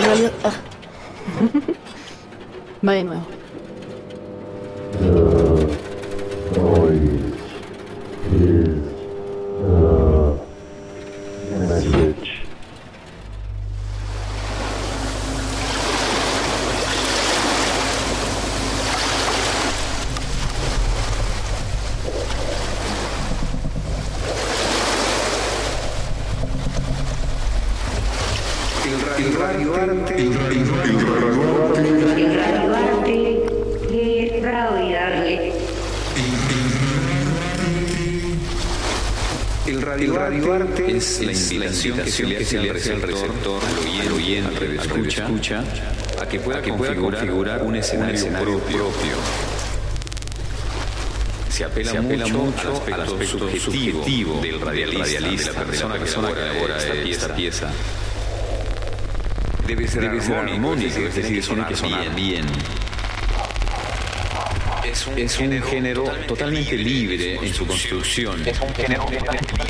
en realidad... ah. Va invitación que se le hace al receptor, al oyente, al escucha, a que pueda configurar un escenario propio. Se apela, mucho, al aspecto subjetivo del radialista, de la persona que elabora esta pieza. Debe ser, armónico, es decir, tiene que sonar bien. Es un, género totalmente libre en su construcción. Es un género totalmente libre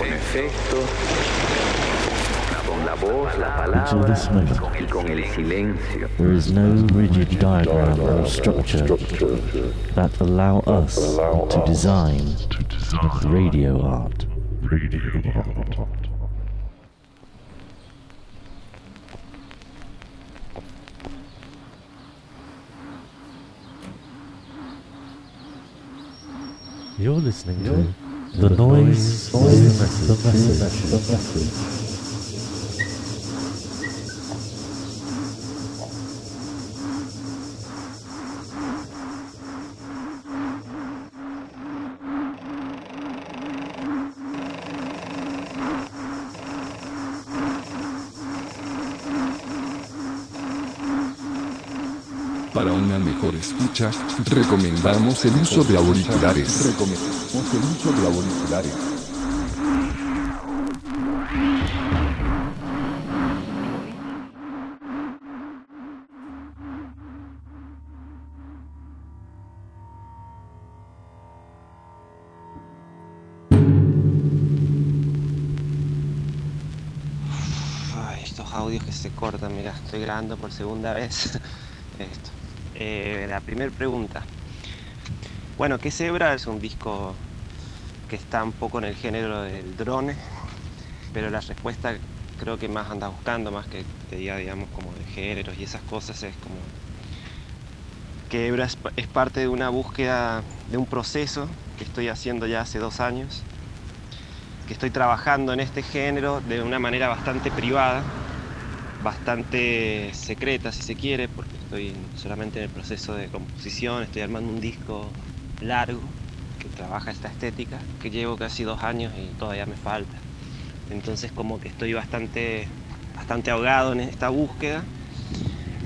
con efectos, con la voz, la Until palabra this moment, y con el silencio. there is no rigid diagram or structure that allow us to design radio art. Radio art. You're listening to do Dois dois, dois, dois escucha, recomendamos el uso de auriculares. Recomendamos el uso de auriculares. Estos audios que se cortan, mira, estoy grabando por segunda vez esto. Eh, la primera pregunta. Bueno, que Zebra es un disco que está un poco en el género del drone, pero la respuesta creo que más anda buscando, más que te diga, digamos, como de géneros y esas cosas, es como que Hebra es, es parte de una búsqueda, de un proceso que estoy haciendo ya hace dos años, que estoy trabajando en este género de una manera bastante privada, bastante secreta si se quiere, porque estoy solamente en el proceso de composición, estoy armando un disco largo que trabaja esta estética, que llevo casi dos años y todavía me falta. Entonces como que estoy bastante, bastante ahogado en esta búsqueda.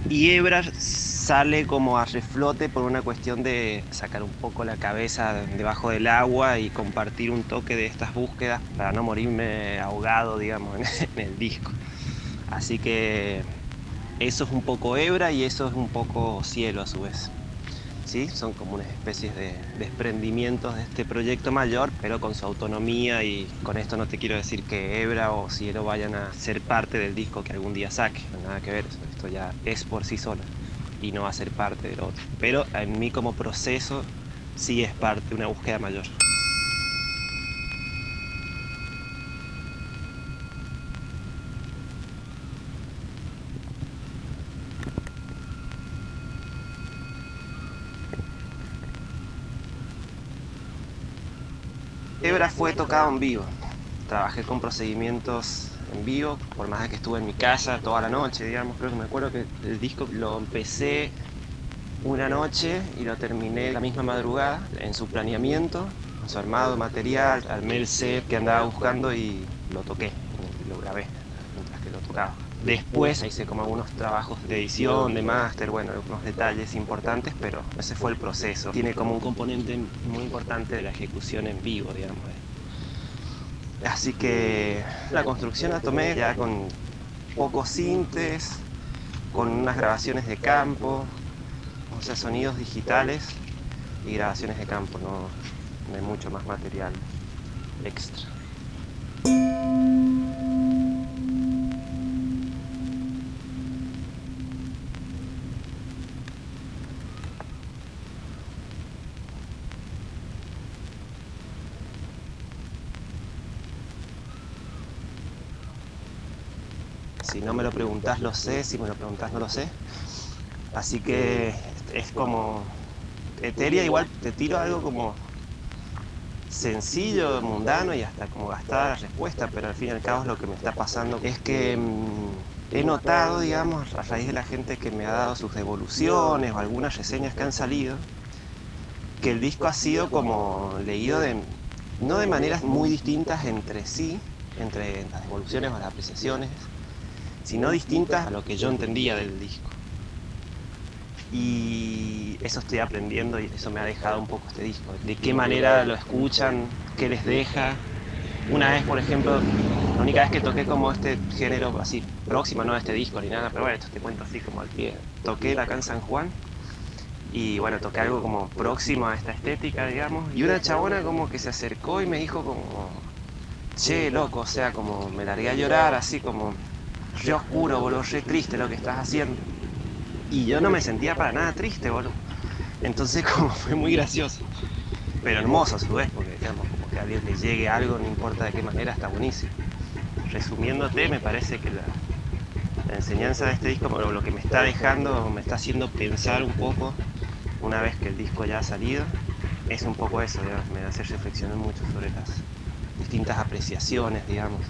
Y Ebrar sale como a reflote por una cuestión de sacar un poco la cabeza debajo del agua y compartir un toque de estas búsquedas para no morirme ahogado, digamos, en el disco. Así que eso es un poco hebra y eso es un poco cielo a su vez. ¿sí? Son como unas especies de desprendimientos de este proyecto mayor, pero con su autonomía y con esto no te quiero decir que Ebra o Cielo vayan a ser parte del disco que algún día saque, nada que ver, esto ya es por sí sola y no va a ser parte del otro. Pero en mí como proceso sí es parte de una búsqueda mayor. Hebra fue tocado en vivo. Trabajé con procedimientos en vivo, por más de que estuve en mi casa toda la noche, digamos. Creo que me acuerdo que el disco lo empecé una noche y lo terminé la misma madrugada en su planeamiento, en su armado material, armé el set que andaba buscando y lo toqué, lo grabé mientras que lo tocaba. Después hice como algunos trabajos de edición, de máster, bueno, algunos detalles importantes, pero ese fue el proceso. Tiene como un componente muy importante de la ejecución en vivo, digamos. Así que la construcción la tomé ya con pocos sintes, con unas grabaciones de campo, o sea, sonidos digitales y grabaciones de campo, no, no hay mucho más material extra. Me lo sé, si me lo preguntás no lo sé. Así que es como etérea, igual te tiro algo como sencillo, mundano y hasta como gastada la respuesta, pero al fin y al cabo lo que me está pasando es que mm, he notado, digamos, a raíz de la gente que me ha dado sus devoluciones o algunas reseñas que han salido, que el disco ha sido como leído de, no de maneras muy distintas entre sí, entre las devoluciones o las apreciaciones, sino distintas a lo que yo entendía del disco. Y eso estoy aprendiendo y eso me ha dejado un poco este disco. De qué manera lo escuchan, qué les deja. Una vez, por ejemplo, la única vez que toqué como este género así próximo, no a este disco ni nada, pero bueno, esto te cuento así como al pie. Toqué acá en San Juan y bueno, toqué algo como próximo a esta estética, digamos. Y una chabona como que se acercó y me dijo como, che, loco, o sea, como me largué a llorar, así como, re oscuro, boludo, re triste lo que estás haciendo. Y yo no me sentía para nada triste, boludo. Entonces como fue muy gracioso. Pero hermoso a su vez, porque digamos, como que a alguien le llegue algo, no importa de qué manera, está buenísimo. Resumiéndote, me parece que la, enseñanza de este disco, lo, lo que me está dejando, me está haciendo pensar un poco, una vez que el disco ya ha salido, es un poco eso, digamos, me hace reflexionar mucho sobre las distintas apreciaciones, digamos.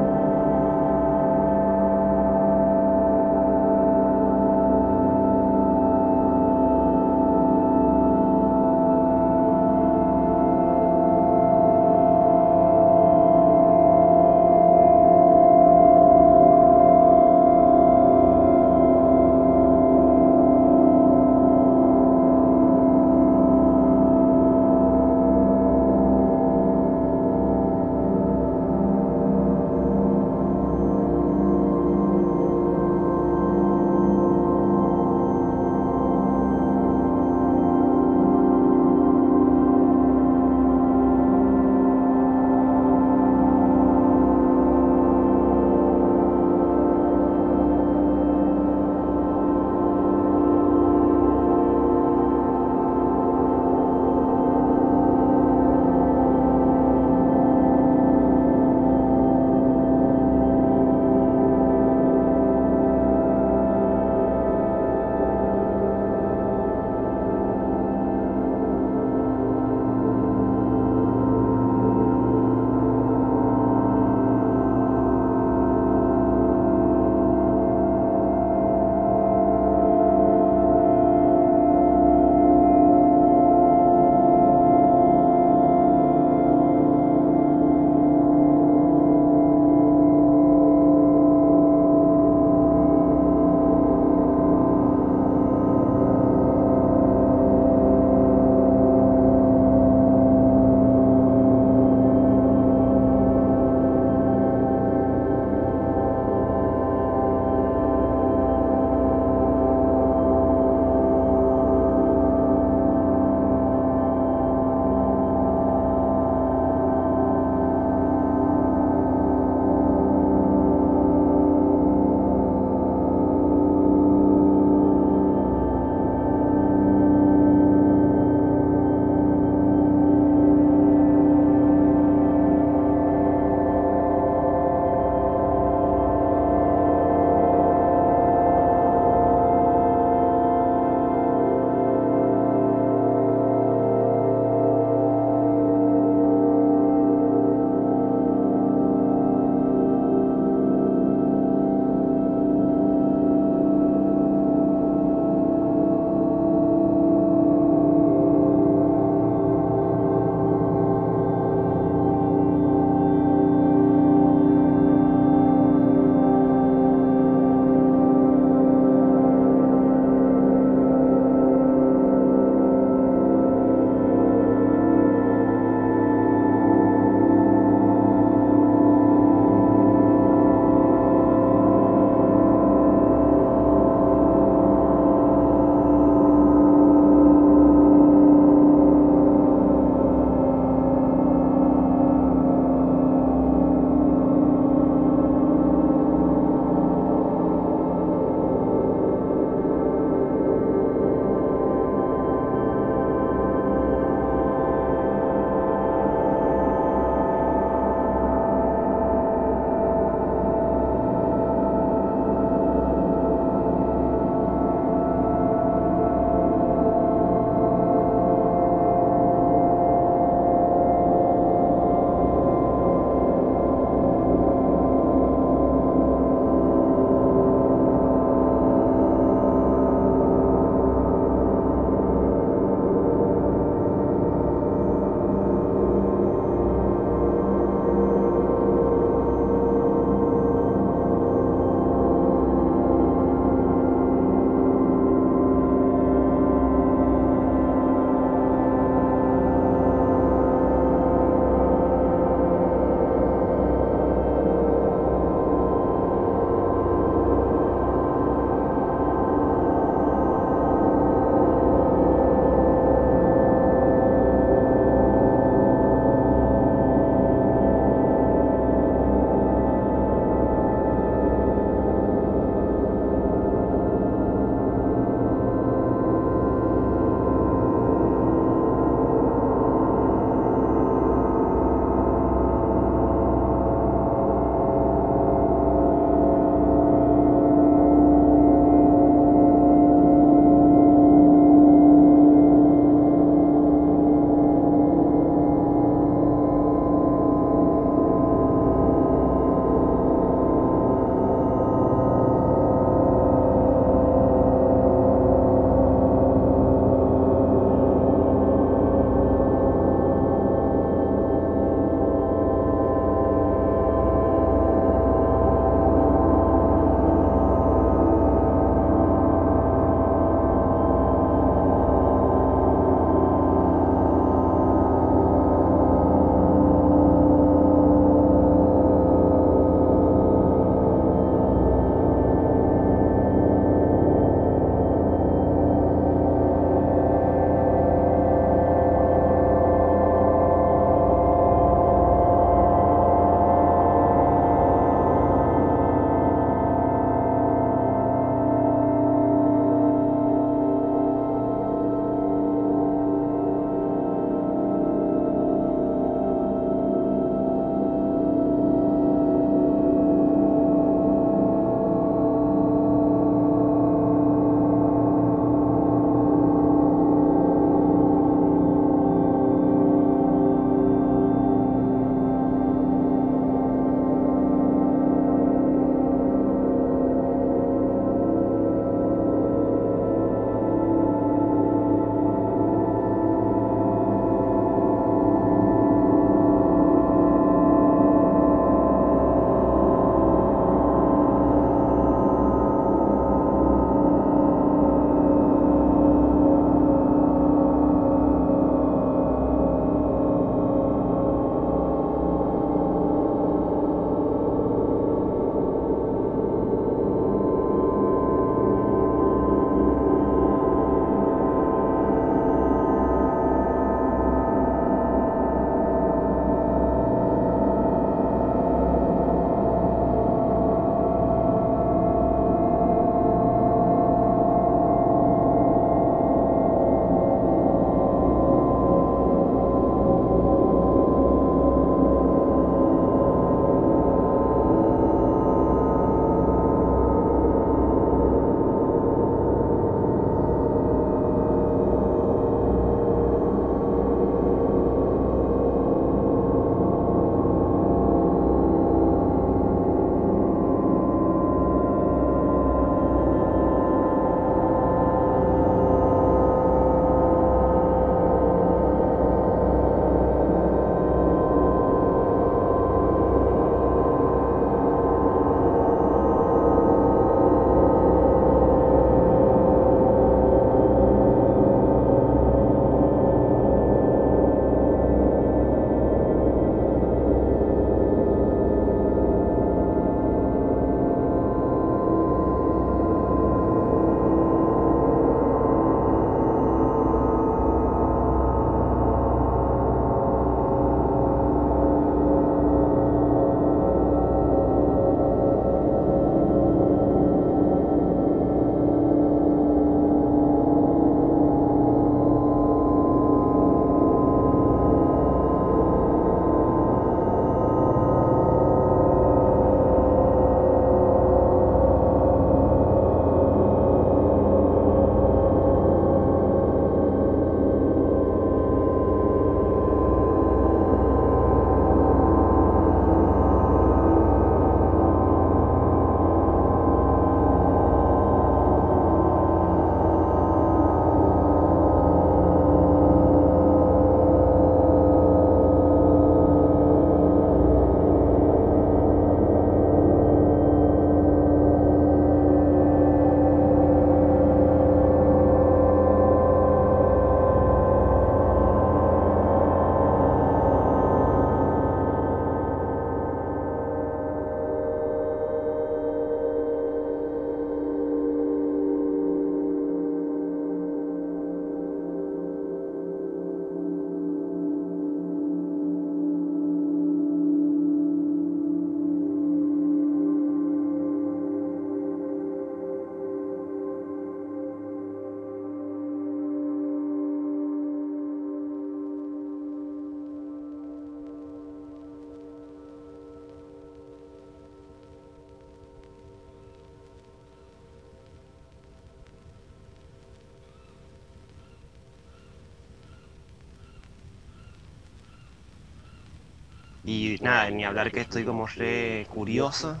Y nada, ni hablar que estoy como re curioso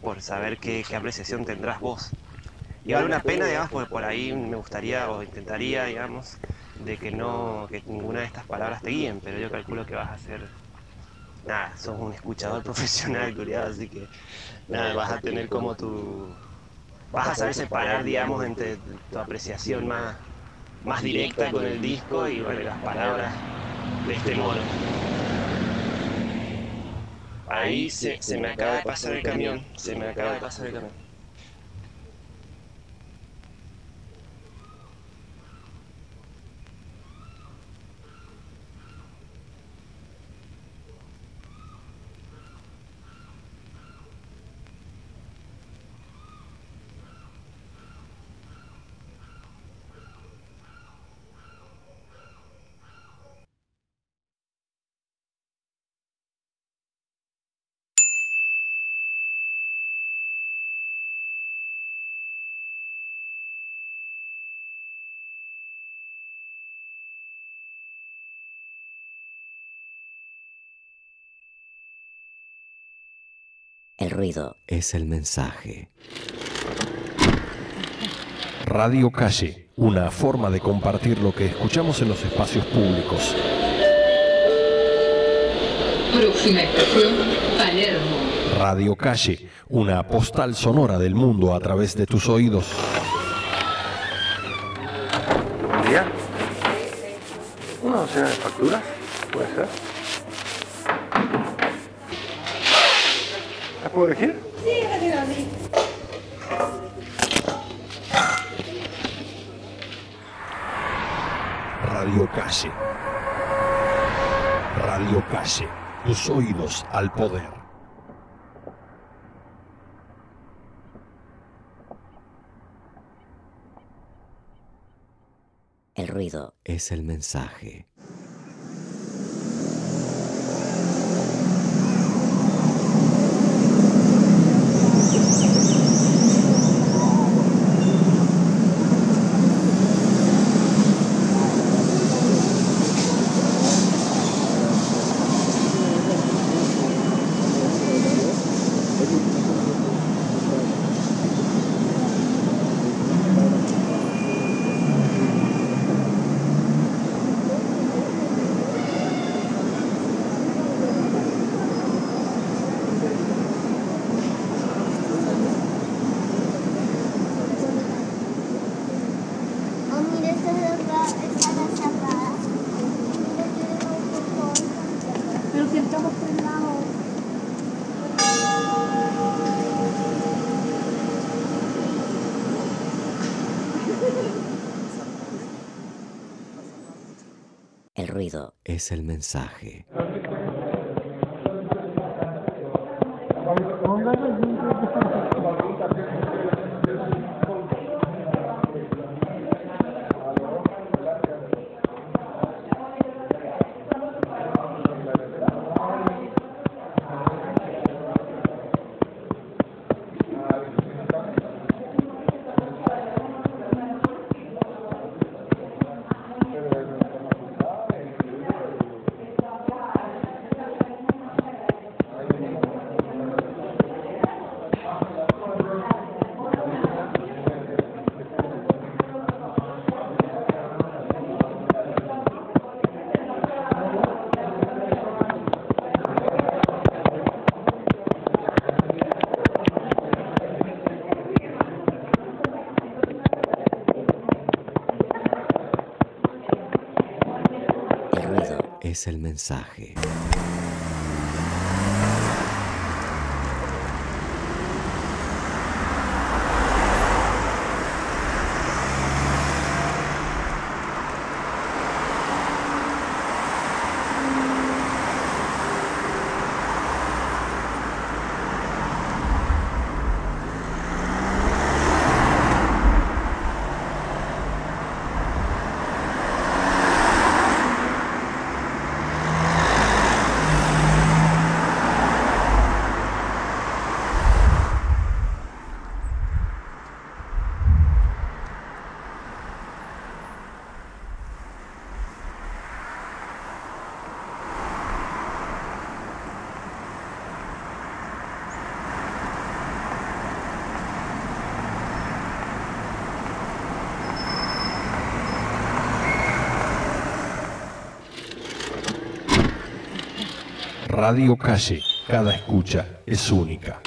por saber qué, qué apreciación tendrás vos. Y vale una pena, digamos, porque por ahí me gustaría o intentaría, digamos, de que no, que ninguna de estas palabras te guíen, pero yo calculo que vas a ser, nada, sos un escuchador profesional, culiado, así que nada, vas a tener como tu, vas a saber separar, digamos, entre tu apreciación más, más directa con el disco y bueno, las palabras de este modo. Ahí se, se me acaba de pasar el camión, se me acaba de pasar el camión. El ruido es el mensaje. Radio Calle, una forma de compartir lo que escuchamos en los espacios públicos. Próxima estación, Palermo. Radio Calle, una postal sonora del mundo a través de tus oídos. Buen día. ¿Una docena de facturas? ¿Puede ser? Puedo elegir? Sí, rápido, sí. Radio Calle. Radio Calle, tus oídos al poder. El ruido es el mensaje. Es el mensaje. El ruido es el mensaje. Radio Calle, cada escucha es única.